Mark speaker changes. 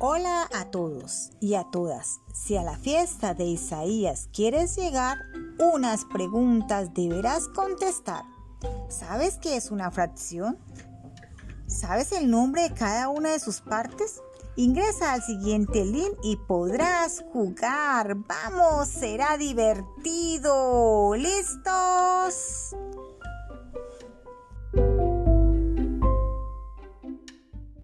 Speaker 1: Hola a todos y a todas. Si a la fiesta de Isaías quieres llegar, unas preguntas deberás contestar. ¿Sabes qué es una fracción? ¿Sabes el nombre de cada una de sus partes? Ingresa al siguiente link y podrás jugar. Vamos, será divertido. ¿Listos?